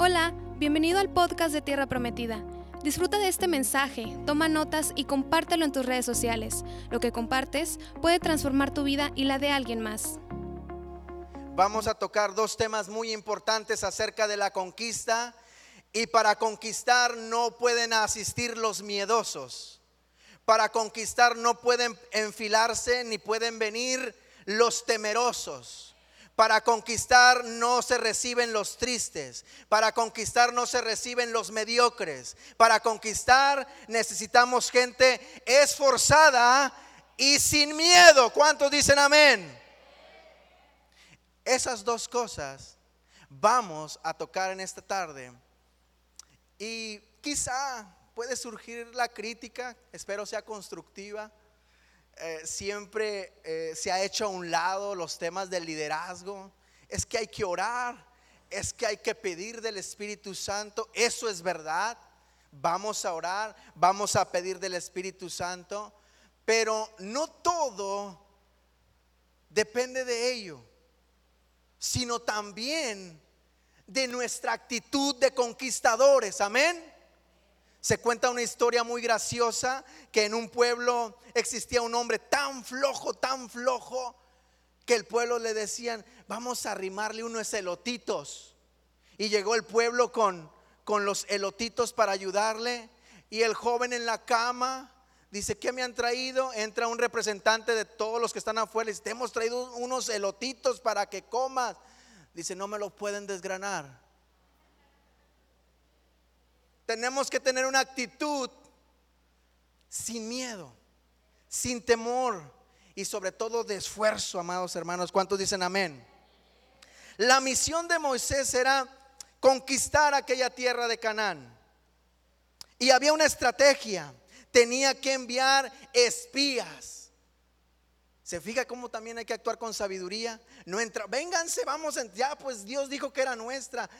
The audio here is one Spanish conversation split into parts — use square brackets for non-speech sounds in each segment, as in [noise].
Hola, bienvenido al podcast de Tierra Prometida. Disfruta de este mensaje, toma notas y compártelo en tus redes sociales. Lo que compartes puede transformar tu vida y la de alguien más. Vamos a tocar dos temas muy importantes acerca de la conquista y para conquistar no pueden asistir los miedosos. Para conquistar no pueden enfilarse ni pueden venir los temerosos. Para conquistar no se reciben los tristes. Para conquistar no se reciben los mediocres. Para conquistar necesitamos gente esforzada y sin miedo. ¿Cuántos dicen amén? Esas dos cosas vamos a tocar en esta tarde. Y quizá puede surgir la crítica, espero sea constructiva. Eh, siempre eh, se ha hecho a un lado los temas del liderazgo. Es que hay que orar, es que hay que pedir del Espíritu Santo. Eso es verdad. Vamos a orar, vamos a pedir del Espíritu Santo. Pero no todo depende de ello, sino también de nuestra actitud de conquistadores. Amén. Se cuenta una historia muy graciosa que en un pueblo existía un hombre tan flojo, tan flojo, que el pueblo le decían, vamos a arrimarle unos elotitos. Y llegó el pueblo con, con los elotitos para ayudarle. Y el joven en la cama dice, ¿qué me han traído? Entra un representante de todos los que están afuera y dice, te hemos traído unos elotitos para que comas. Dice, no me lo pueden desgranar tenemos que tener una actitud sin miedo, sin temor y sobre todo de esfuerzo, amados hermanos. ¿Cuántos dicen amén? La misión de Moisés era conquistar aquella tierra de Canaán. Y había una estrategia. Tenía que enviar espías. ¿Se fija cómo también hay que actuar con sabiduría? No entra, vénganse, vamos, ya pues Dios dijo que era nuestra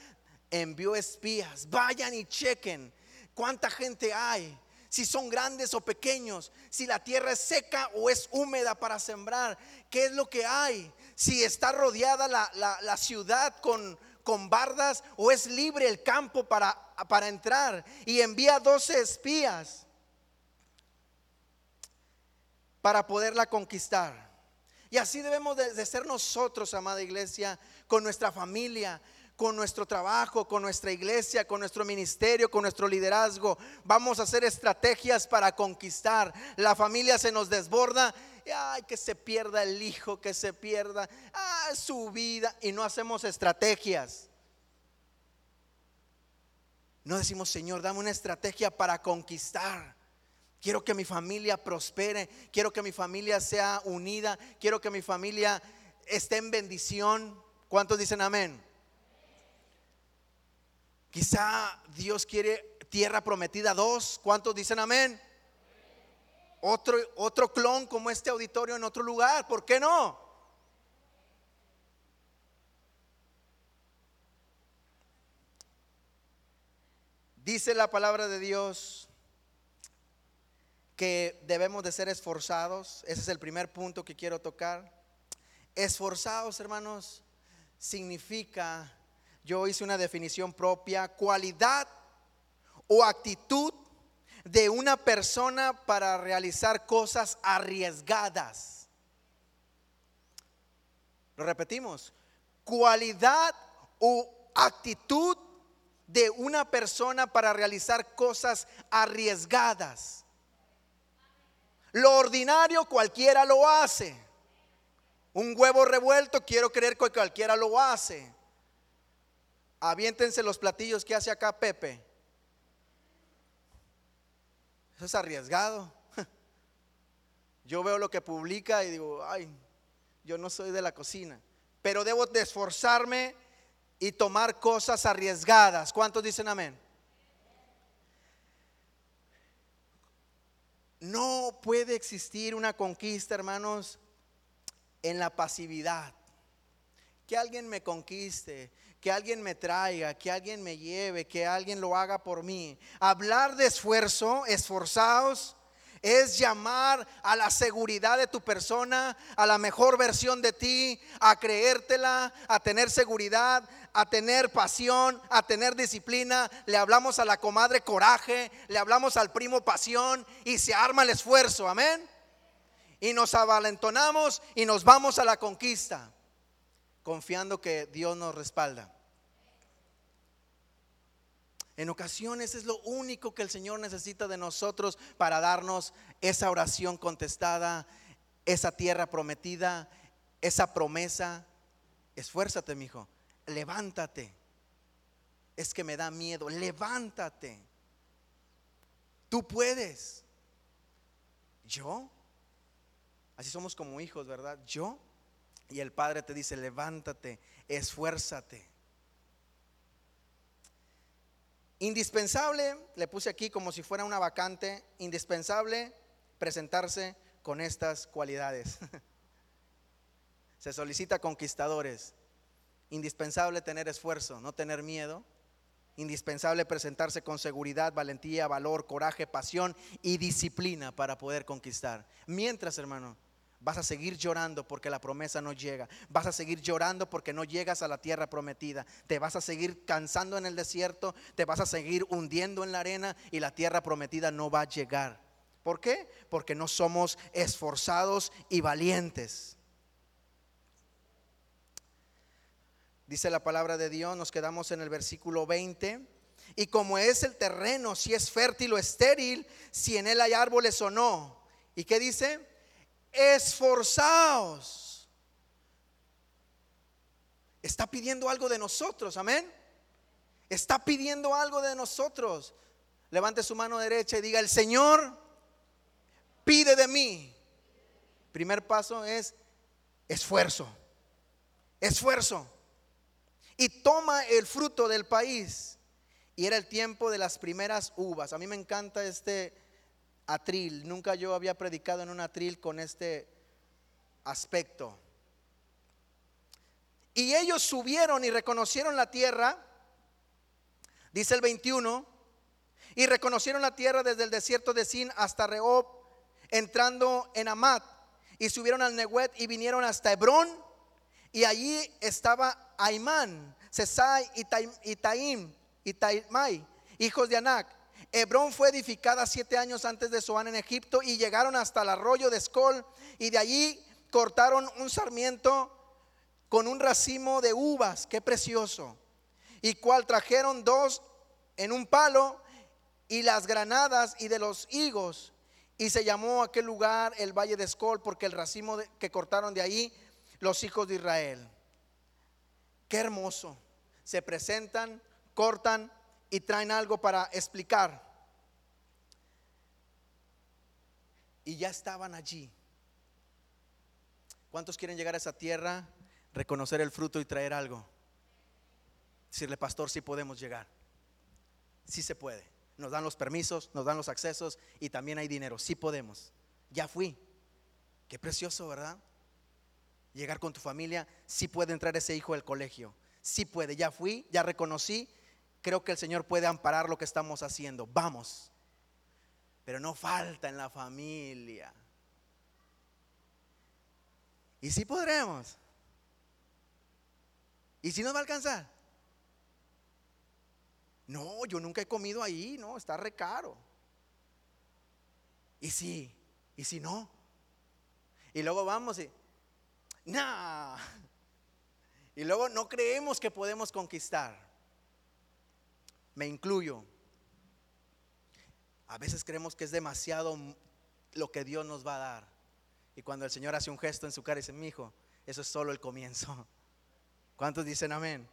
envió espías, vayan y chequen cuánta gente hay, si son grandes o pequeños, si la tierra es seca o es húmeda para sembrar, qué es lo que hay, si está rodeada la, ciudad con, con bardas o es libre el campo para, para entrar. Y envía 12 espías para poderla conquistar. Y así debemos de ser nosotros, amada iglesia, con nuestra familia, con nuestro trabajo, con nuestra iglesia, con nuestro ministerio, con nuestro liderazgo. Vamos a hacer estrategias para conquistar. La familia se nos desborda. Ay, que se pierda el hijo, que se pierda su vida. Y no hacemos estrategias. No decimos, Señor, dame una estrategia para conquistar. Quiero que mi familia prospere. Quiero que mi familia sea unida. Quiero que mi familia esté en bendición. ¿Cuántos dicen amén? Quizá Dios quiere tierra prometida dos. ¿Cuántos dicen amén? Otro, otro clon como este auditorio en otro lugar. ¿Por qué no? Dice la palabra de Dios que debemos de ser esforzados. Ese es el primer punto que quiero tocar. Esforzados, hermanos, significa yo hice una definición propia, cualidad o actitud de una persona para realizar cosas arriesgadas. Lo repetimos, cualidad o actitud de una persona para realizar cosas arriesgadas. Lo ordinario cualquiera lo hace. Un huevo revuelto quiero creer que cualquiera lo hace. Aviéntense los platillos que hace acá Pepe. Eso es arriesgado. [laughs] Yo veo lo que publica y digo, ay, yo no soy de la cocina, pero debo de esforzarme y tomar cosas arriesgadas. ¿Cuántos dicen amén? No puede existir una conquista, hermanos, en la pasividad. Que alguien me conquiste, que alguien me traiga, que alguien me lleve, que alguien lo haga por mí. Hablar de esfuerzo, esforzados, es llamar a la seguridad de tu persona, a la mejor versión de ti, a creértela, a tener seguridad, a tener pasión, a tener disciplina. Le hablamos a la comadre coraje, le hablamos al primo pasión y se arma el esfuerzo, amén. Y nos avalentonamos y nos vamos a la conquista, confiando que Dios nos respalda. En ocasiones es lo único que el Señor necesita de nosotros para darnos esa oración contestada, esa tierra prometida, esa promesa. Esfuérzate, mi hijo. Levántate. Es que me da miedo. Levántate. Tú puedes. ¿Yo? Así somos como hijos, ¿verdad? Yo. Y el Padre te dice, levántate, esfuérzate. Indispensable, le puse aquí como si fuera una vacante, indispensable presentarse con estas cualidades. [laughs] Se solicita conquistadores. Indispensable tener esfuerzo, no tener miedo. Indispensable presentarse con seguridad, valentía, valor, coraje, pasión y disciplina para poder conquistar. Mientras, hermano, Vas a seguir llorando porque la promesa no llega. Vas a seguir llorando porque no llegas a la tierra prometida. Te vas a seguir cansando en el desierto. Te vas a seguir hundiendo en la arena y la tierra prometida no va a llegar. ¿Por qué? Porque no somos esforzados y valientes. Dice la palabra de Dios, nos quedamos en el versículo 20. Y como es el terreno, si es fértil o estéril, si en él hay árboles o no. ¿Y qué dice? Esforzaos. Está pidiendo algo de nosotros, amén. Está pidiendo algo de nosotros. Levante su mano derecha y diga, el Señor pide de mí. Primer paso es esfuerzo. Esfuerzo. Y toma el fruto del país. Y era el tiempo de las primeras uvas. A mí me encanta este atril. Nunca yo había predicado en un atril con este aspecto. Y ellos subieron y reconocieron la tierra, dice el 21, y reconocieron la tierra desde el desierto de Sin hasta Rehob, entrando en Amat, y subieron al Nehuet y vinieron hasta Hebrón, y allí estaba Aimán, Sesai y Taim y Taimai, hijos de Anac Hebrón fue edificada siete años antes de Zoán en Egipto y llegaron hasta el arroyo de Escol y de allí cortaron un sarmiento con un racimo de uvas, qué precioso, y cual trajeron dos en un palo y las granadas y de los higos, y se llamó aquel lugar el valle de Escol porque el racimo que cortaron de ahí los hijos de Israel. Qué hermoso. Se presentan, cortan y traen algo para explicar. Y ya estaban allí. ¿Cuántos quieren llegar a esa tierra, reconocer el fruto y traer algo? Decirle, pastor, si podemos llegar. Sí se puede. Nos dan los permisos, nos dan los accesos y también hay dinero. Sí podemos. Ya fui. Qué precioso, ¿verdad? Llegar con tu familia. Sí puede entrar ese hijo del colegio. Sí puede. Ya fui, ya reconocí creo que el Señor puede amparar lo que estamos haciendo. Vamos. Pero no falta en la familia. Y si podremos. ¿Y si nos va a alcanzar? No, yo nunca he comido ahí, no, está re caro. ¿Y si? ¿Y si no? Y luego vamos y, no. [laughs] Y luego no creemos que podemos conquistar me incluyo. A veces creemos que es demasiado lo que Dios nos va a dar. Y cuando el Señor hace un gesto en su cara y dice, mi hijo, eso es solo el comienzo. [laughs] ¿Cuántos dicen amén?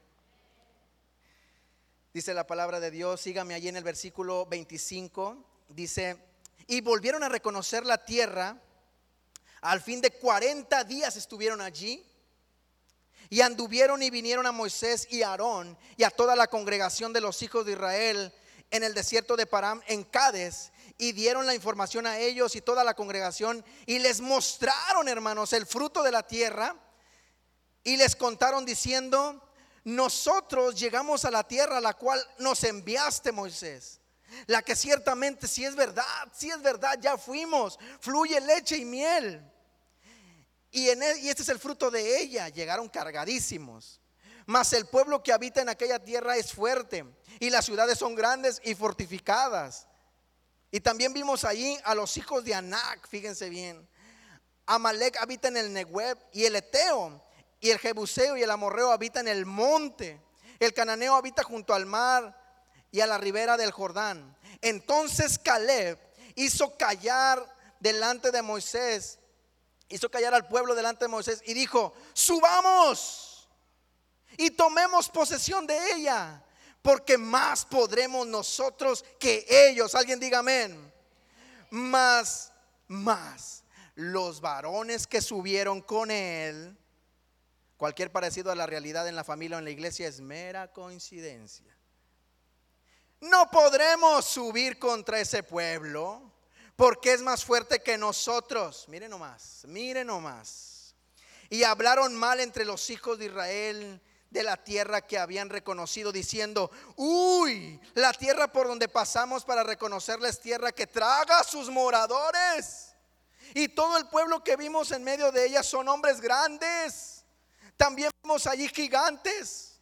Dice la palabra de Dios, sígame allí en el versículo 25, dice, y volvieron a reconocer la tierra, al fin de 40 días estuvieron allí y anduvieron y vinieron a Moisés y a Aarón y a toda la congregación de los hijos de Israel en el desierto de Param, en Cádiz, y dieron la información a ellos y toda la congregación y les mostraron, hermanos, el fruto de la tierra y les contaron diciendo, nosotros llegamos a la tierra a la cual nos enviaste, Moisés. la que ciertamente si es verdad, si es verdad, ya fuimos, fluye leche y miel. Y, en e, y este es el fruto de ella, llegaron cargadísimos. Mas el pueblo que habita en aquella tierra es fuerte y las ciudades son grandes y fortificadas. Y también vimos allí a los hijos de Anac, fíjense bien. Amalek habita en el Nehueb y el Eteo y el Jebuseo y el Amorreo habitan en el monte. El cananeo habita junto al mar y a la ribera del Jordán. Entonces Caleb hizo callar delante de Moisés, hizo callar al pueblo delante de Moisés y dijo, subamos y tomemos posesión de ella, porque más podremos nosotros que ellos. Alguien diga amén. Más, más los varones que subieron con él Cualquier parecido a la realidad en la familia o en la iglesia es mera coincidencia. No podremos subir contra ese pueblo porque es más fuerte que nosotros. Miren nomás, miren nomás. Y hablaron mal entre los hijos de Israel de la tierra que habían reconocido, diciendo, uy, la tierra por donde pasamos para reconocerles tierra que traga a sus moradores. Y todo el pueblo que vimos en medio de ella son hombres grandes también vemos allí gigantes,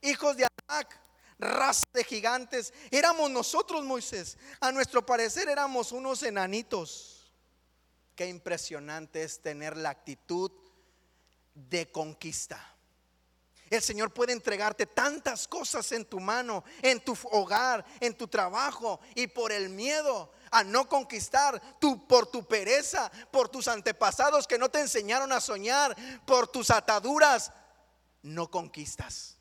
hijos de Anac, raza de gigantes. Éramos nosotros, Moisés. A nuestro parecer éramos unos enanitos. Qué impresionante es tener la actitud de conquista. El Señor puede entregarte tantas cosas en tu mano, en tu hogar, en tu trabajo y por el miedo a no conquistar, tú por tu pereza, por tus antepasados que no te enseñaron a soñar, por tus ataduras, no conquistas.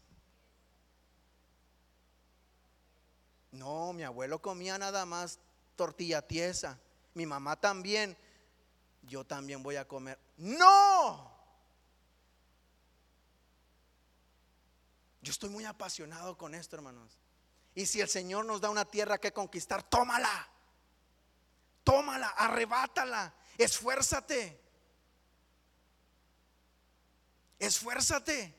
No, mi abuelo comía nada más tortilla tiesa, mi mamá también, yo también voy a comer. No. Yo estoy muy apasionado con esto, hermanos. Y si el Señor nos da una tierra que conquistar, tómala tómala, arrebátala, esfuérzate. Esfuérzate.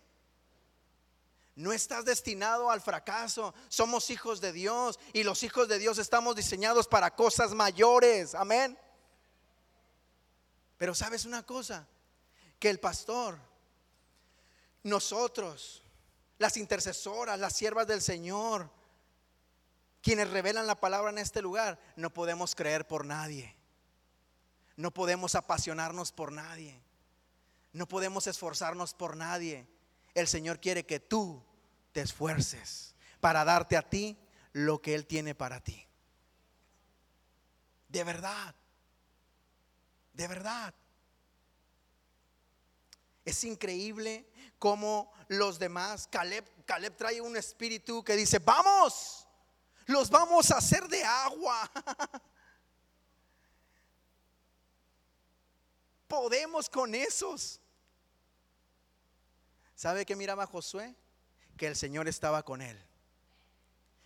No estás destinado al fracaso. Somos hijos de Dios y los hijos de Dios estamos diseñados para cosas mayores. Amén. Pero sabes una cosa, que el pastor, nosotros, las intercesoras, las siervas del Señor, quienes revelan la palabra en este lugar, no podemos creer por nadie. No podemos apasionarnos por nadie. No podemos esforzarnos por nadie. El Señor quiere que tú te esfuerces para darte a ti lo que Él tiene para ti. De verdad. De verdad. Es increíble cómo los demás, Caleb, Caleb trae un espíritu que dice, vamos los vamos a hacer de agua. [laughs] Podemos con esos. ¿Sabe qué miraba Josué? Que el Señor estaba con él.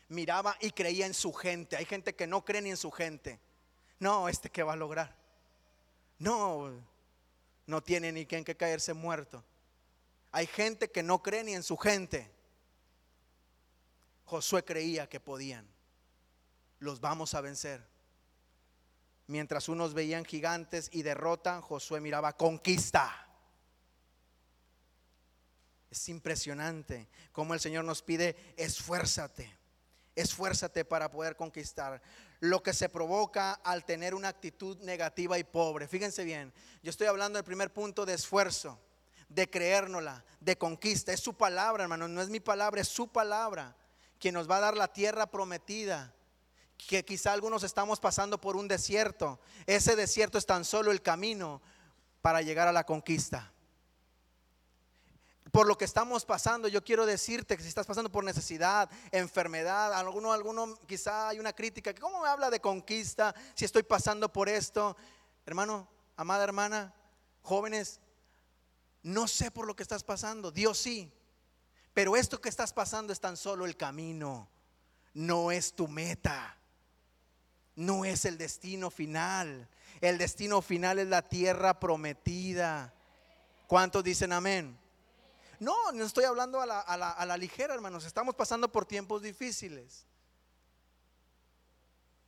Miraba y creía en su gente. Hay gente que no cree ni en su gente. No, este que va a lograr. No, no tiene ni quien que caerse muerto. Hay gente que no cree ni en su gente. Josué creía que podían. Los vamos a vencer. Mientras unos veían gigantes y derrotan, Josué miraba conquista. Es impresionante cómo el Señor nos pide, esfuérzate, esfuérzate para poder conquistar. Lo que se provoca al tener una actitud negativa y pobre. Fíjense bien, yo estoy hablando del primer punto de esfuerzo, de creérnosla, de conquista. Es su palabra, hermano, no es mi palabra, es su palabra quien nos va a dar la tierra prometida. Que quizá algunos estamos pasando por un desierto. Ese desierto es tan solo el camino para llegar a la conquista. Por lo que estamos pasando, yo quiero decirte que si estás pasando por necesidad, enfermedad, alguno, alguno, quizá hay una crítica, ¿cómo me habla de conquista si estoy pasando por esto? Hermano, amada hermana, jóvenes, no sé por lo que estás pasando, Dios sí. Pero esto que estás pasando es tan solo el camino, no es tu meta, no es el destino final. El destino final es la tierra prometida. ¿Cuántos dicen amén? No, no estoy hablando a la, ligera, hermanos. Estamos pasando por tiempos difíciles.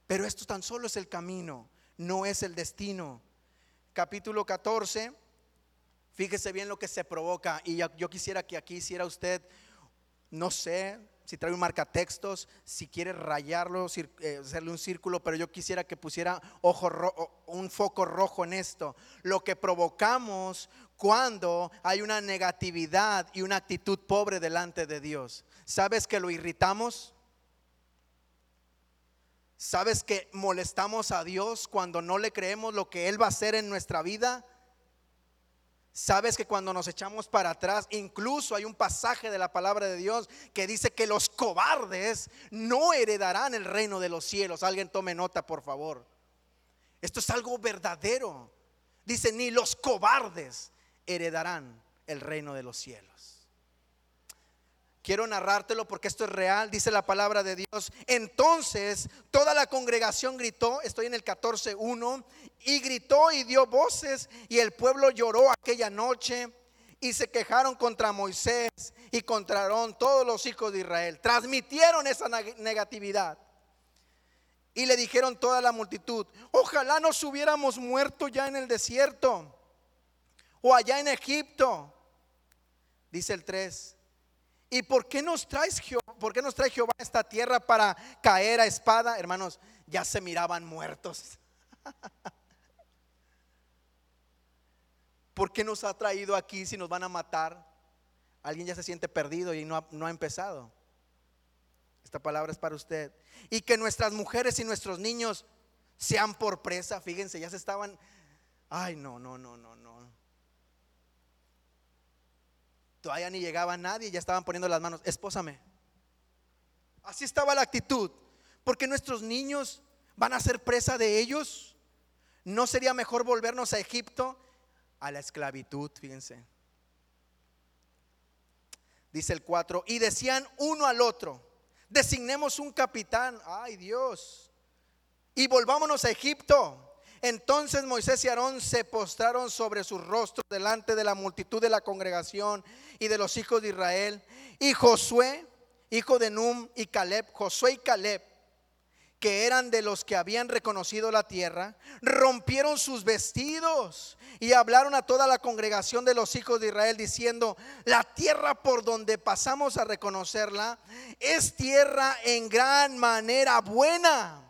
Pero esto tan solo es el camino, no es el destino. Capítulo 14, fíjese bien lo que se provoca. Y yo quisiera que aquí hiciera usted, no sé, si trae un marcatextos, si quiere rayarlo, eh, hacerle un círculo, pero yo quisiera que pusiera ojo un foco rojo en esto. Lo que provocamos cuando hay una negatividad y una actitud pobre delante de Dios. ¿Sabes que lo irritamos? ¿Sabes que molestamos a Dios cuando no le creemos lo que Él va a hacer en nuestra vida? Sabes que cuando nos echamos para atrás, incluso hay un pasaje de la palabra de Dios que dice que los cobardes no heredarán el reino de los cielos. Alguien tome nota, por favor. Esto es algo verdadero. Dice, ni los cobardes heredarán el reino de los cielos. Quiero narrártelo porque esto es real, dice la palabra de Dios. Entonces toda la congregación gritó, estoy en el 14.1, y gritó y dio voces y el pueblo lloró aquella noche y se quejaron contra Moisés y contra Aarón todos los hijos de Israel. Transmitieron esa negatividad. Y le dijeron toda la multitud, ojalá nos hubiéramos muerto ya en el desierto o allá en Egipto. Dice el 3, ¿Y por qué nos por qué nos trae Jehová a esta tierra para caer a espada? Hermanos, ya se miraban muertos. [laughs] ¿Por qué nos ha traído aquí si nos van a matar? Alguien ya se siente perdido y no ha, no ha empezado. Esta palabra es para usted. Y que nuestras mujeres y nuestros niños sean por presa. Fíjense, ya se estaban. Ay, no, no, no, no, no. Todavía ni llegaba nadie, ya estaban poniendo las manos, espósame. Así estaba la actitud. Porque nuestros niños van a ser presa de ellos. ¿No sería mejor volvernos a Egipto? A la esclavitud, fíjense. Dice el 4, y decían uno al otro, designemos un capitán, ay Dios, y volvámonos a Egipto. Entonces Moisés y Aarón se postraron sobre sus rostros delante de la multitud de la congregación y de los hijos de Israel. Y Josué, hijo de Num, y Caleb, Josué y Caleb, que eran de los que habían reconocido la tierra, rompieron sus vestidos y hablaron a toda la congregación de los hijos de Israel diciendo, la tierra por donde pasamos a reconocerla es tierra en gran manera buena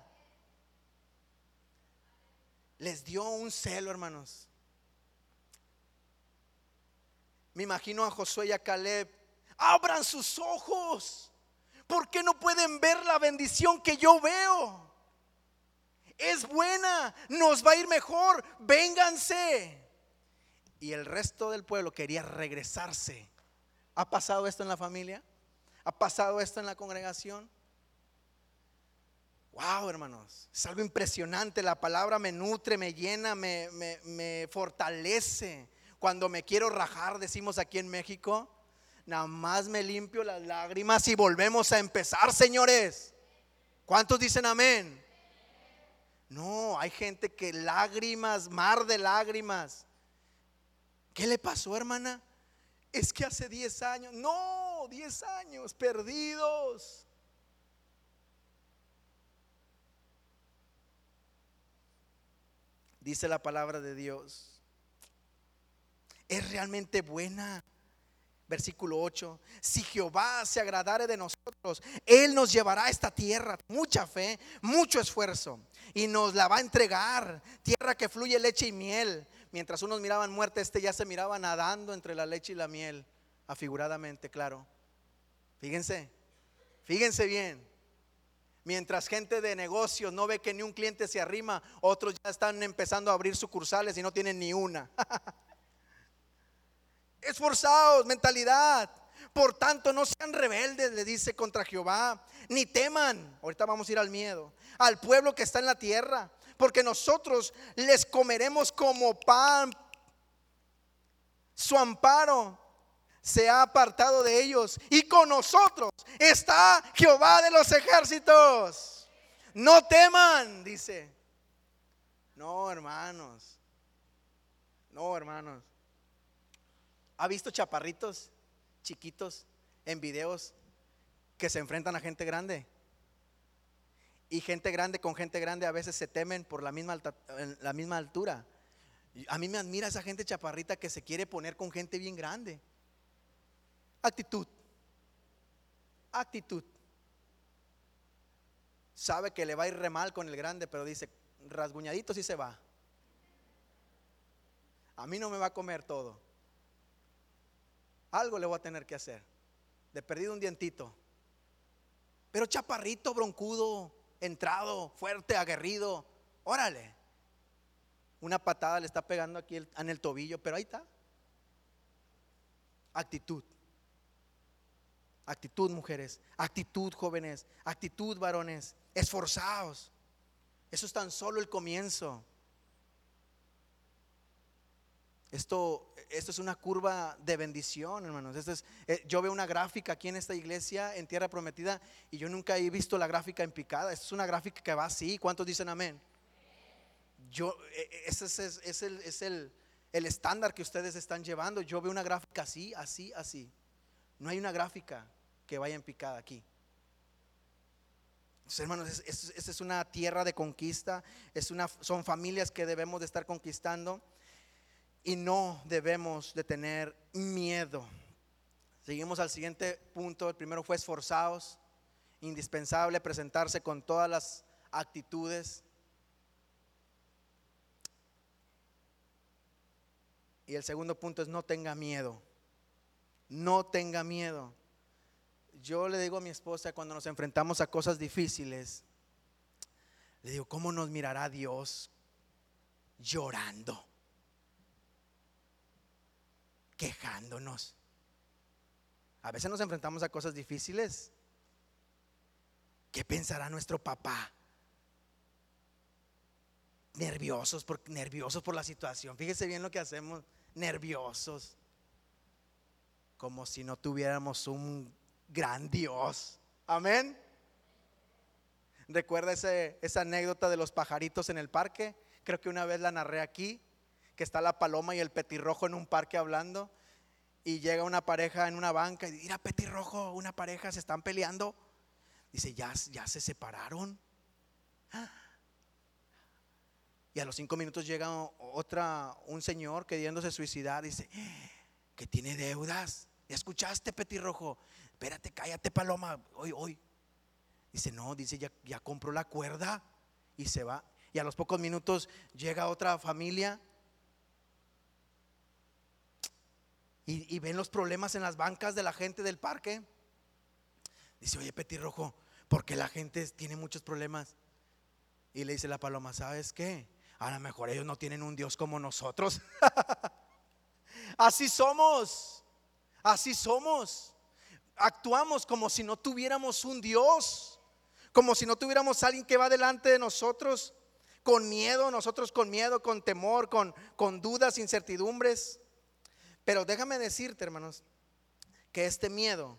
les dio un celo, hermanos. Me imagino a Josué y a Caleb. Abran sus ojos. ¿Por qué no pueden ver la bendición que yo veo? Es buena, nos va a ir mejor. Vénganse. Y el resto del pueblo quería regresarse. ¿Ha pasado esto en la familia? ¿Ha pasado esto en la congregación? Wow, hermanos, es algo impresionante. La palabra me nutre, me llena, me, me, fortalece. Cuando me quiero rajar, decimos aquí en México, nada más me limpio las lágrimas y volvemos a empezar, señores. ¿Cuántos dicen amén? No, hay gente que lágrimas, mar de lágrimas. ¿Qué le pasó, hermana? Es que hace 10 años, no, 10 años perdidos. Dice la palabra de Dios. Es realmente buena. Versículo 8. Si Jehová se agradare de nosotros, Él nos llevará a esta tierra. Mucha fe, mucho esfuerzo. Y nos la va a entregar. Tierra que fluye leche y miel. Mientras unos miraban muerte, este ya se miraba nadando entre la leche y la miel. Afiguradamente, claro. Fíjense, fíjense bien. Mientras gente de negocios no ve que ni un cliente se arrima, otros ya están empezando a abrir sucursales y no tienen ni una. [laughs] Esforzados, mentalidad. Por tanto, no sean rebeldes, le dice contra Jehová, ni teman. Ahorita vamos a ir al miedo. Al pueblo que está en la tierra, porque nosotros les comeremos como pan. Su amparo se ha apartado de ellos y con nosotros está Jehová de los ejércitos. No teman, dice. No, hermanos. No, hermanos. ¿Ha visto chaparritos chiquitos en videos que se enfrentan a gente grande? Y gente grande con gente grande a veces se temen por la misma, la misma altura. A mí me admira esa gente chaparrita que se quiere poner con gente bien grande. Actitud. Actitud. Sabe que le va a ir re mal con el grande, pero dice, rasguñadito sí se va. A mí no me va a comer todo. Algo le voy a tener que hacer. De perdido un dientito. Pero chaparrito, broncudo, entrado, fuerte, aguerrido. Órale. Una patada le está pegando aquí en el tobillo, pero ahí está. Actitud. Actitud, mujeres. Actitud, jóvenes. Actitud, varones. Esforzados. Eso es tan solo el comienzo. Esto, esto es una curva de bendición, hermanos. Eh, yo veo una gráfica aquí en esta iglesia, en Tierra Prometida, y yo nunca he visto la gráfica en picada. Es una gráfica que va así. ¿Cuántos dicen amén? Yo, e, e, ese es, el estándar que ustedes están llevando. Yo veo una gráfica así, así, así. No hay una gráfica que vaya en picada aquí. hermanos, esta es una tierra de conquista, es una, son familias que debemos de estar conquistando y no debemos de tener miedo. Seguimos al siguiente punto. El primero fue esforzados. Indispensable presentarse con todas las actitudes. Y el segundo punto es no tenga miedo. No tenga miedo. Yo le digo a mi esposa cuando nos enfrentamos a cosas difíciles, le digo, ¿cómo nos mirará Dios llorando? quejándonos. A veces nos enfrentamos a cosas difíciles. ¿Qué pensará nuestro papá? Nerviosos por, nerviosos por la situación. Fíjese bien lo que hacemos, nerviosos. Como si no tuviéramos un gran Dios. Amén. ¿Recuerda esa anécdota de los pajaritos en el parque? Creo que una vez la narré aquí que está la paloma y el petirrojo en un parque hablando y llega una pareja en una banca y dice, mira petirrojo, una pareja se están peleando. Dice, ya, ya se separaron. [gasps] Y a los cinco minutos llega otra, un señor queriéndose suicidar. Dice, que tiene deudas. ¿Ya escuchaste, petirrojo? Espérate, cállate, paloma. Hoy, hoy. Dice, no, dice, ya, ya compró la cuerda y se va. Y a los pocos minutos llega otra familia y, ven los problemas en las bancas de la gente del parque. Dice, oye, Petirrojo, ¿por qué la gente tiene muchos problemas? Y le dice la paloma, ¿sabes qué? A lo mejor ellos no tienen un Dios como nosotros. [laughs] así somos, así somos. Actuamos como si no tuviéramos un Dios, como si no tuviéramos alguien que va delante de nosotros, con miedo, nosotros con miedo, con temor, con, con dudas, incertidumbres. Pero déjame decirte, hermanos, que este miedo,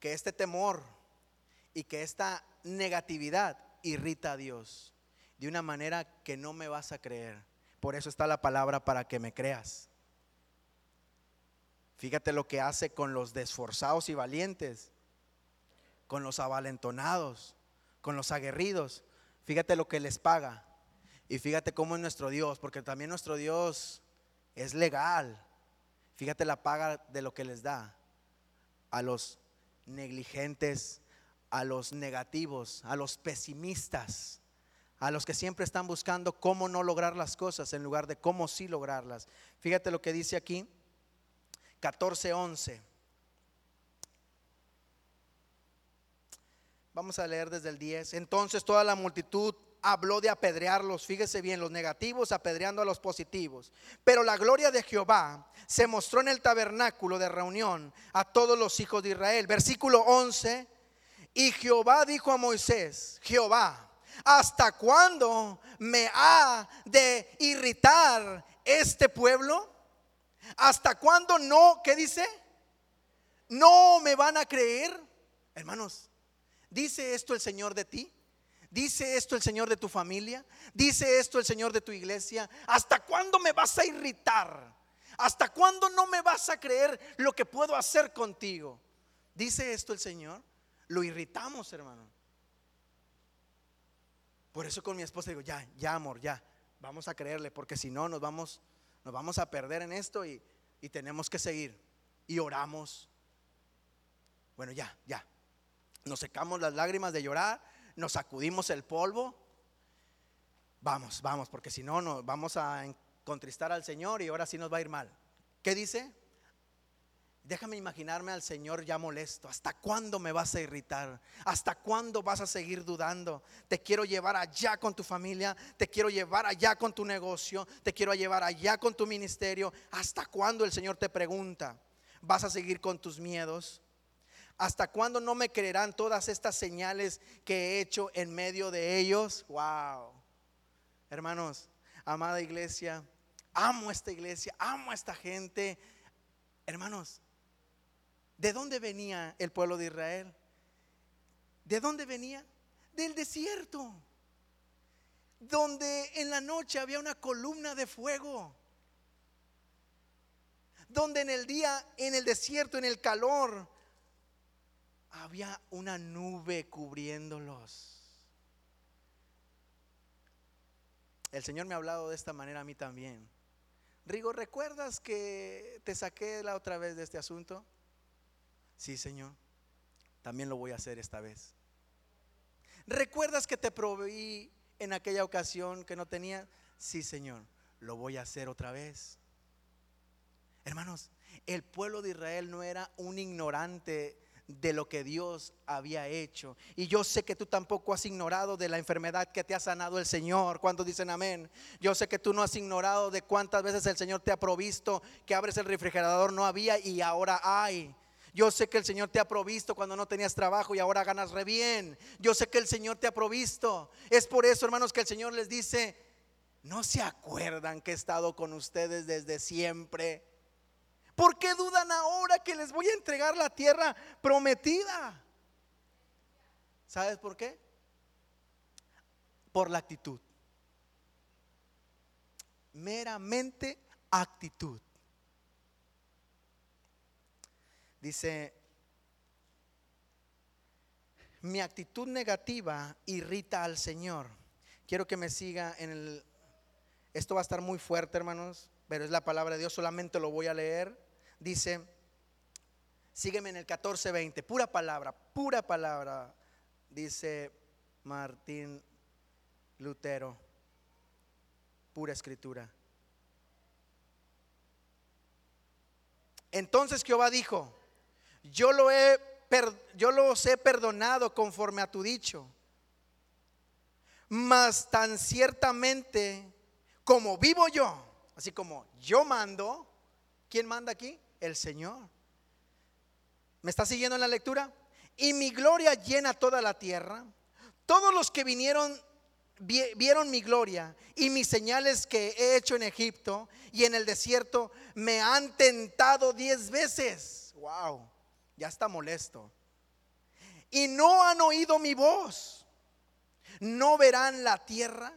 que este temor y que esta negatividad irrita a Dios de una manera que no me vas a creer. Por eso está la palabra para que me creas. Fíjate lo que hace con los desforzados y valientes, con los avalentonados, con los aguerridos. Fíjate lo que les paga. Y fíjate cómo es nuestro Dios, porque también nuestro Dios es legal. Fíjate la paga de lo que les da a los negligentes, a los negativos, a los pesimistas, a los que siempre están buscando cómo no lograr las cosas en lugar de cómo sí lograrlas. Fíjate lo que dice aquí, 14:11. Vamos a leer desde el 10. Entonces toda la multitud habló de apedrearlos, fíjese bien, los negativos apedreando a los positivos. Pero la gloria de Jehová se mostró en el tabernáculo de reunión a todos los hijos de Israel. Versículo 11. Y Jehová dijo a Moisés, Jehová, ¿hasta cuándo me ha de irritar este pueblo? ¿Hasta cuándo no? ¿Qué dice? No me van a creer. Hermanos, ¿dice esto el Señor de ti? ¿Dice esto el Señor de tu familia? ¿Dice esto el Señor de tu iglesia? ¿Hasta cuándo me vas a irritar? ¿Hasta cuándo no me vas a creer lo que puedo hacer contigo? ¿Dice esto el Señor? Lo irritamos, hermano. Por eso con mi esposa digo, ya, ya amor, ya, vamos a creerle, porque si no nos vamos, nos vamos a perder en esto y, y tenemos que seguir. Y oramos. Bueno, ya, ya. Nos secamos las lágrimas de llorar, nos sacudimos el polvo. Vamos, vamos, porque si no, nos vamos a contristar al Señor y ahora sí nos va a ir mal. ¿Qué dice? Déjame imaginarme al Señor ya molesto. ¿Hasta cuándo me vas a irritar? ¿Hasta cuándo vas a seguir dudando? Te quiero llevar allá con tu familia, te quiero llevar allá con tu negocio, te quiero llevar allá con tu ministerio. ¿Hasta cuándo el Señor te pregunta? ¿Vas a seguir con tus miedos? ¿Hasta cuándo no me creerán todas estas señales que he hecho en medio de ellos? Wow. Hermanos, amada iglesia, amo esta iglesia, amo a esta gente. Hermanos, ¿De dónde venía el pueblo de Israel? ¿De dónde venía? Del desierto, donde en la noche había una columna de fuego, donde en el día, en el desierto, en el calor, había una nube cubriéndolos. El Señor me ha hablado de esta manera a mí también. Rigo, ¿recuerdas que te saqué la otra vez de este asunto? Sí, Señor, también lo voy a hacer esta vez. ¿Recuerdas que te proveí en aquella ocasión que no tenía? Sí, Señor, lo voy a hacer otra vez. Hermanos, el pueblo de Israel no era un ignorante de lo que Dios había hecho. Y yo sé que tú tampoco has ignorado de la enfermedad que te ha sanado el Señor. Cuando dicen amén? Yo sé que tú no has ignorado de cuántas veces el Señor te ha provisto, que abres el refrigerador, no había y ahora hay. Yo sé que el Señor te ha provisto cuando no tenías trabajo y ahora ganas re bien. Yo sé que el Señor te ha provisto. Es por eso, hermanos, que el Señor les dice, no se acuerdan que he estado con ustedes desde siempre. ¿Por qué dudan ahora que les voy a entregar la tierra prometida? ¿Sabes por qué? Por la actitud. Meramente actitud. Dice, mi actitud negativa irrita al Señor. Quiero que me siga en el... Esto va a estar muy fuerte, hermanos, pero es la palabra de Dios, solamente lo voy a leer. Dice, sígueme en el 14:20, pura palabra, pura palabra, dice Martín Lutero, pura escritura. Entonces Jehová dijo, yo lo he yo los he perdonado conforme a tu dicho. Mas tan ciertamente como vivo yo, así como yo mando, ¿quién manda aquí? El Señor. ¿Me está siguiendo en la lectura? Y mi gloria llena toda la tierra. Todos los que vinieron vieron mi gloria y mis señales que he hecho en Egipto y en el desierto me han tentado diez veces. Wow ya está molesto. Y no han oído mi voz. No verán la tierra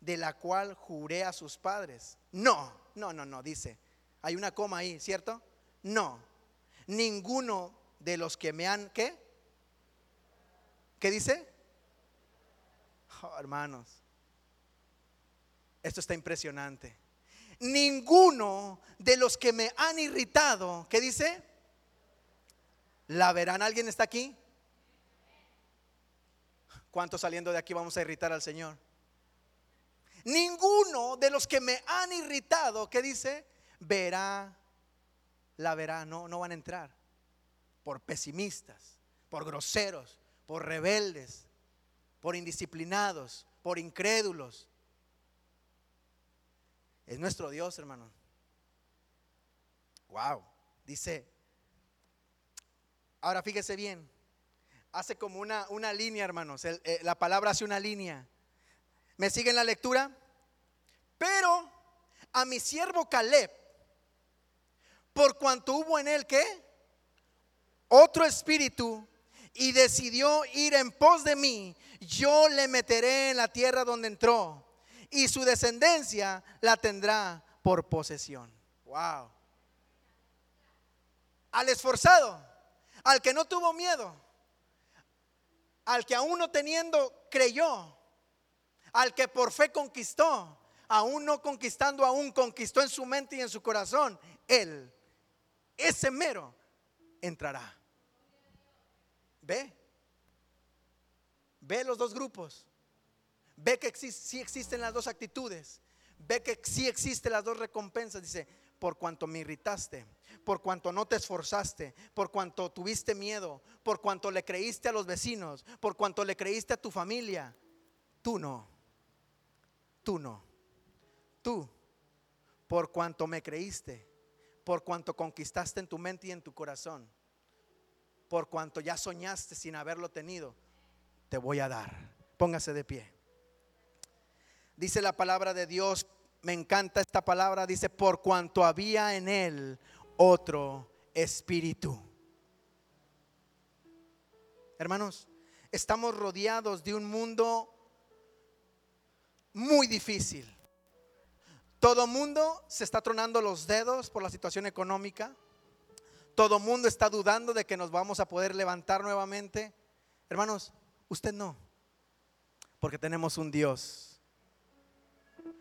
de la cual juré a sus padres. No, no, no, no, dice. Hay una coma ahí, ¿cierto? No. Ninguno de los que me han, ¿qué? ¿Qué dice? Oh, hermanos, esto está impresionante. Ninguno de los que me han irritado, ¿qué dice? ¿La verán? ¿Alguien está aquí? ¿Cuántos saliendo de aquí vamos a irritar al Señor? Ninguno de los que me han irritado, ¿qué dice? Verá, la verá, no, no van a entrar. Por pesimistas, por groseros, por rebeldes, por indisciplinados, por incrédulos. Es nuestro Dios, hermano. Wow. Dice, Ahora fíjese bien, hace como una, una línea, hermanos. Eh, la palabra hace una línea. ¿Me siguen la lectura? Pero a mi siervo Caleb, por cuanto hubo en él que otro espíritu y decidió ir en pos de mí, yo le meteré en la tierra donde entró y su descendencia la tendrá por posesión. Wow. Al esforzado al que no tuvo miedo, al que aún no teniendo creyó, Al que por fe conquistó, aún no conquistando, aún conquistó en su mente y en su corazón, él, ese mero, entrará. Ve, ve los dos grupos. Ve que sí existen las dos actitudes. Ve que sí existen las dos recompensas. Dice, por cuanto me irritaste, por cuanto no te esforzaste, por cuanto tuviste miedo, por cuanto le creíste a los vecinos, por cuanto le creíste a tu familia. Tú no, tú no, tú, por cuanto me creíste, por cuanto conquistaste en tu mente y en tu corazón, por cuanto ya soñaste sin haberlo tenido, te voy a dar. Póngase de pie. Dice la palabra de Dios, me encanta esta palabra, dice, por cuanto había en él otro espíritu. Hermanos, estamos rodeados de un mundo muy difícil. Todo mundo se está tronando los dedos por la situación económica. Todo mundo está dudando de que nos vamos a poder levantar nuevamente. Hermanos, usted no, porque tenemos un Dios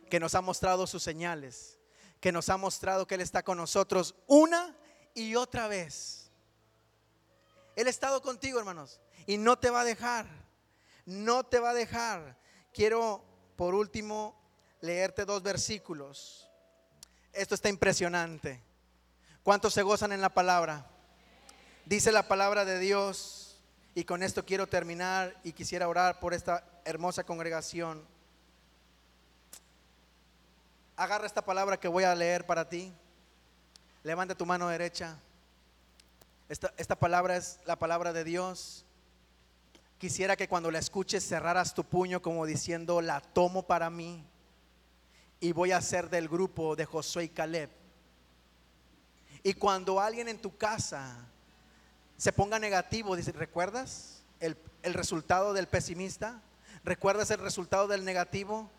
que nos ha mostrado sus señales, que nos ha mostrado que Él está con nosotros una y otra vez. Él ha estado contigo, hermanos, y no te va a dejar, no te va a dejar. Quiero, por último, leerte dos versículos. Esto está impresionante. ¿Cuántos se gozan en la palabra? Dice la palabra de Dios, y con esto quiero terminar y quisiera orar por esta hermosa congregación. Agarra esta palabra que voy a leer para ti. Levanta tu mano derecha. Esta, esta, palabra es la palabra de Dios. Quisiera que cuando la escuches cerraras tu puño como diciendo, la tomo para mí y voy a ser del grupo de Josué y Caleb. Y cuando alguien en tu casa se ponga negativo, dice, ¿recuerdas el, el resultado del pesimista? ¿Recuerdas el resultado del negativo?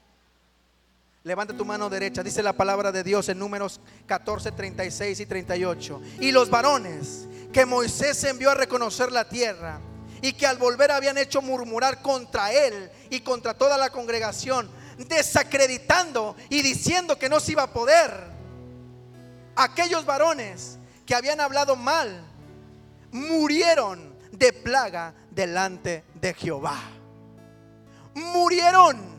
Levanta tu mano derecha, dice la palabra de Dios en números 14, 36 y 38. Y los varones que Moisés envió a reconocer la tierra y que al volver habían hecho murmurar contra él y contra toda la congregación, desacreditando y diciendo que no se iba a poder. Aquellos varones que habían hablado mal murieron de plaga delante de Jehová. Murieron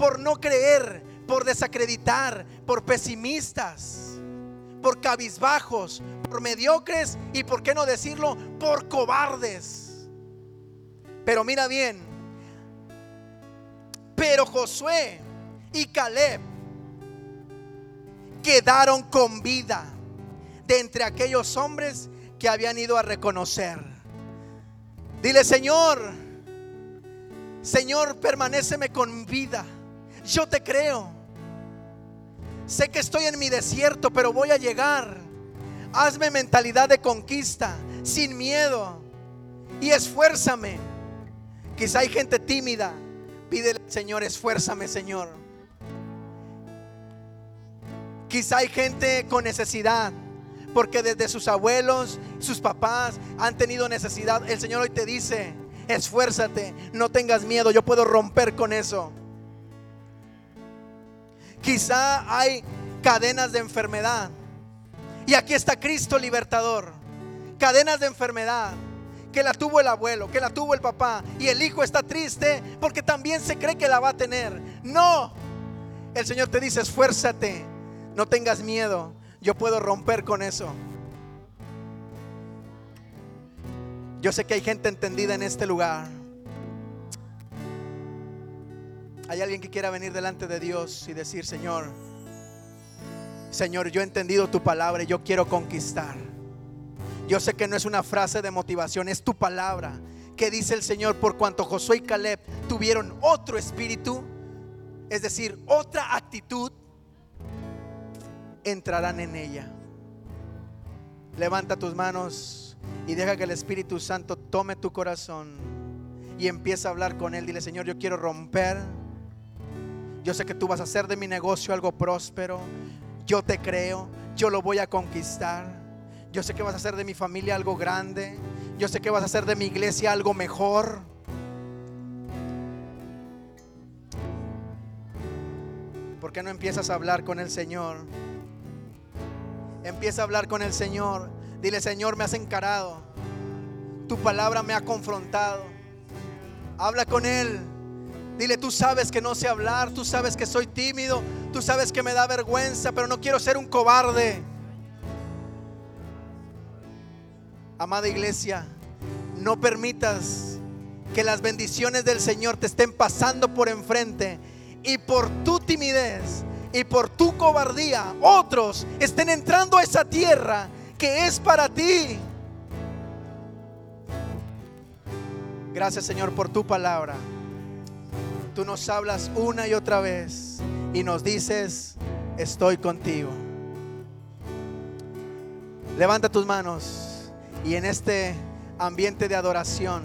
por no creer, por desacreditar, por pesimistas, por cabizbajos, por mediocres y, por qué no decirlo, por cobardes. Pero mira bien, pero Josué y Caleb quedaron con vida de entre aquellos hombres que habían ido a reconocer. Dile, Señor, Señor, permaneceme con vida. Yo te creo. Sé que estoy en mi desierto, pero voy a llegar. Hazme mentalidad de conquista, sin miedo. Y esfuérzame. Quizá hay gente tímida. Pídele, Señor, esfuérzame, Señor. Quizá hay gente con necesidad. Porque desde sus abuelos, sus papás han tenido necesidad. El Señor hoy te dice, esfuérzate, no tengas miedo, yo puedo romper con eso. Quizá hay cadenas de enfermedad. Y aquí está Cristo libertador. Cadenas de enfermedad que la tuvo el abuelo, que la tuvo el papá. Y el hijo está triste porque también se cree que la va a tener. No. El Señor te dice, esfuérzate. No tengas miedo. Yo puedo romper con eso. Yo sé que hay gente entendida en este lugar. Hay alguien que quiera venir delante de Dios y decir, Señor, Señor, yo he entendido tu palabra y yo quiero conquistar. Yo sé que no es una frase de motivación, es tu palabra que dice el Señor, por cuanto Josué y Caleb tuvieron otro espíritu, es decir, otra actitud, entrarán en ella. Levanta tus manos y deja que el Espíritu Santo tome tu corazón y empieza a hablar con él. Dile, Señor, yo quiero romper yo sé que tú vas a hacer de mi negocio algo próspero. Yo te creo. Yo lo voy a conquistar. Yo sé que vas a hacer de mi familia algo grande. Yo sé que vas a hacer de mi iglesia algo mejor. ¿Por qué no empiezas a hablar con el Señor? Empieza a hablar con el Señor. Dile, Señor, me has encarado. Tu palabra me ha confrontado. Habla con Él. Dile, tú sabes que no sé hablar, tú sabes que soy tímido, tú sabes que me da vergüenza, pero no quiero ser un cobarde. Amada iglesia, no permitas que las bendiciones del Señor te estén pasando por enfrente y por tu timidez y por tu cobardía otros estén entrando a esa tierra que es para ti. Gracias Señor por tu palabra. Tú nos hablas una y otra vez y nos dices, estoy contigo. Levanta tus manos y en este ambiente de adoración,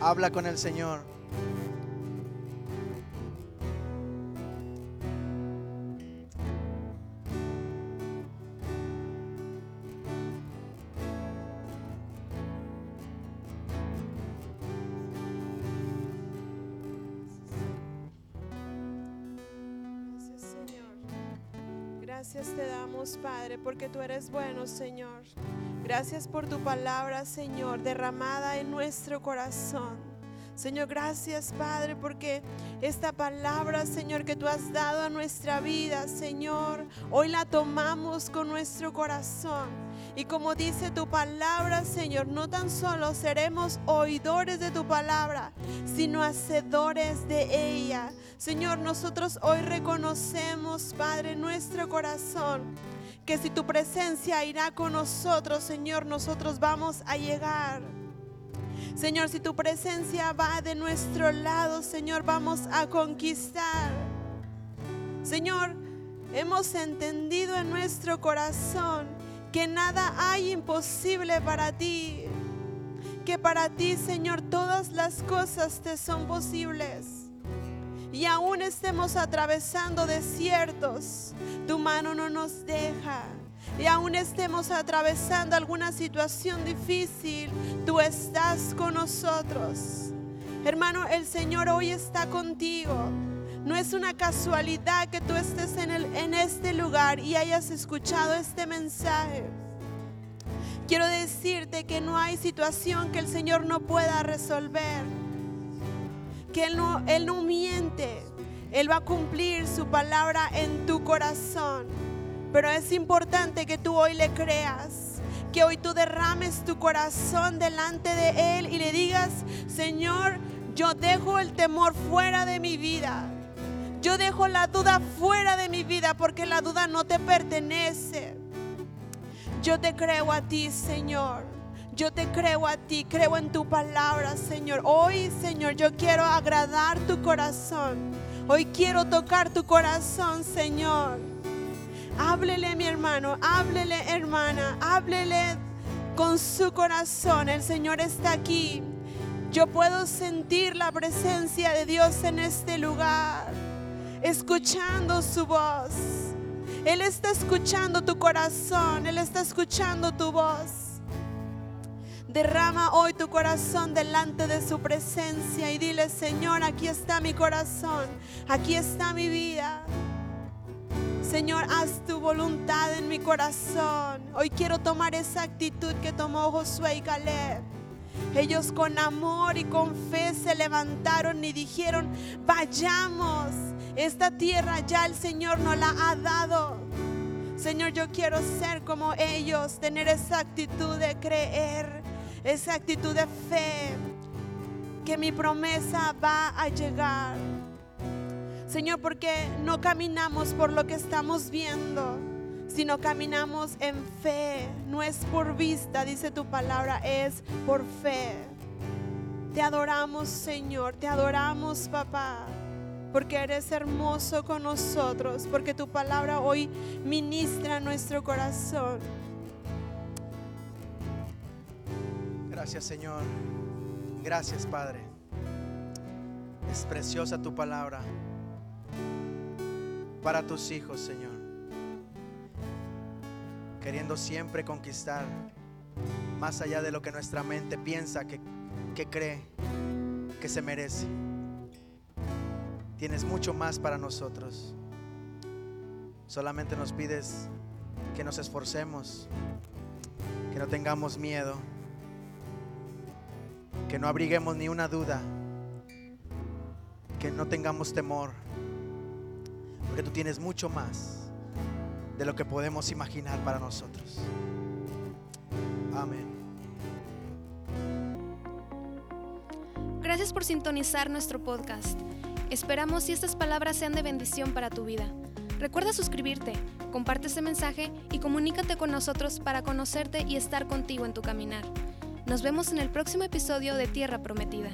habla con el Señor. Porque tú eres bueno, Señor. Gracias por tu palabra, Señor, derramada en nuestro corazón. Señor, gracias, Padre, porque esta palabra, Señor, que tú has dado a nuestra vida, Señor, hoy la tomamos con nuestro corazón. Y como dice tu palabra, Señor, no tan solo seremos oidores de tu palabra, sino hacedores de ella. Señor, nosotros hoy reconocemos, Padre, nuestro corazón, que si tu presencia irá con nosotros, Señor, nosotros vamos a llegar. Señor, si tu presencia va de nuestro lado, Señor, vamos a conquistar. Señor, hemos entendido en nuestro corazón que nada hay imposible para ti, que para ti, Señor, todas las cosas te son posibles. Y aún estemos atravesando desiertos, tu mano no nos deja. Y aún estemos atravesando alguna situación difícil, tú estás con nosotros. Hermano, el Señor hoy está contigo. No es una casualidad que tú estés en, el, en este lugar y hayas escuchado este mensaje. Quiero decirte que no hay situación que el Señor no pueda resolver. Que Él no, Él no miente. Él va a cumplir su palabra en tu corazón. Pero es importante que tú hoy le creas. Que hoy tú derrames tu corazón delante de Él y le digas, Señor, yo dejo el temor fuera de mi vida. Yo dejo la duda fuera de mi vida porque la duda no te pertenece. Yo te creo a ti, Señor. Yo te creo a ti, creo en tu palabra, Señor. Hoy, Señor, yo quiero agradar tu corazón. Hoy quiero tocar tu corazón, Señor. Háblele, mi hermano, háblele, hermana, háblele con su corazón. El Señor está aquí. Yo puedo sentir la presencia de Dios en este lugar escuchando su voz. Él está escuchando tu corazón, Él está escuchando tu voz. Derrama hoy tu corazón delante de su presencia y dile, Señor, aquí está mi corazón, aquí está mi vida. Señor, haz tu voluntad en mi corazón. Hoy quiero tomar esa actitud que tomó Josué y Caleb. Ellos con amor y con fe se levantaron y dijeron, vayamos esta tierra ya el Señor nos la ha dado. Señor, yo quiero ser como ellos, tener esa actitud de creer, esa actitud de fe, que mi promesa va a llegar. Señor, porque no caminamos por lo que estamos viendo, sino caminamos en fe. No es por vista, dice tu palabra, es por fe. Te adoramos, Señor, te adoramos, papá porque eres hermoso con nosotros, porque tu palabra hoy ministra nuestro corazón. Gracias Señor, gracias Padre. Es preciosa tu palabra para tus hijos, Señor. Queriendo siempre conquistar más allá de lo que nuestra mente piensa que, que cree que se merece tienes mucho más para nosotros. Solamente nos pides que nos esforcemos, que no tengamos miedo, que no abriguemos ni una duda, que no tengamos temor, porque tú tienes mucho más de lo que podemos imaginar para nosotros. Amén. Gracias por sintonizar nuestro podcast. Esperamos si estas palabras sean de bendición para tu vida. Recuerda suscribirte, comparte este mensaje y comunícate con nosotros para conocerte y estar contigo en tu caminar. Nos vemos en el próximo episodio de Tierra Prometida.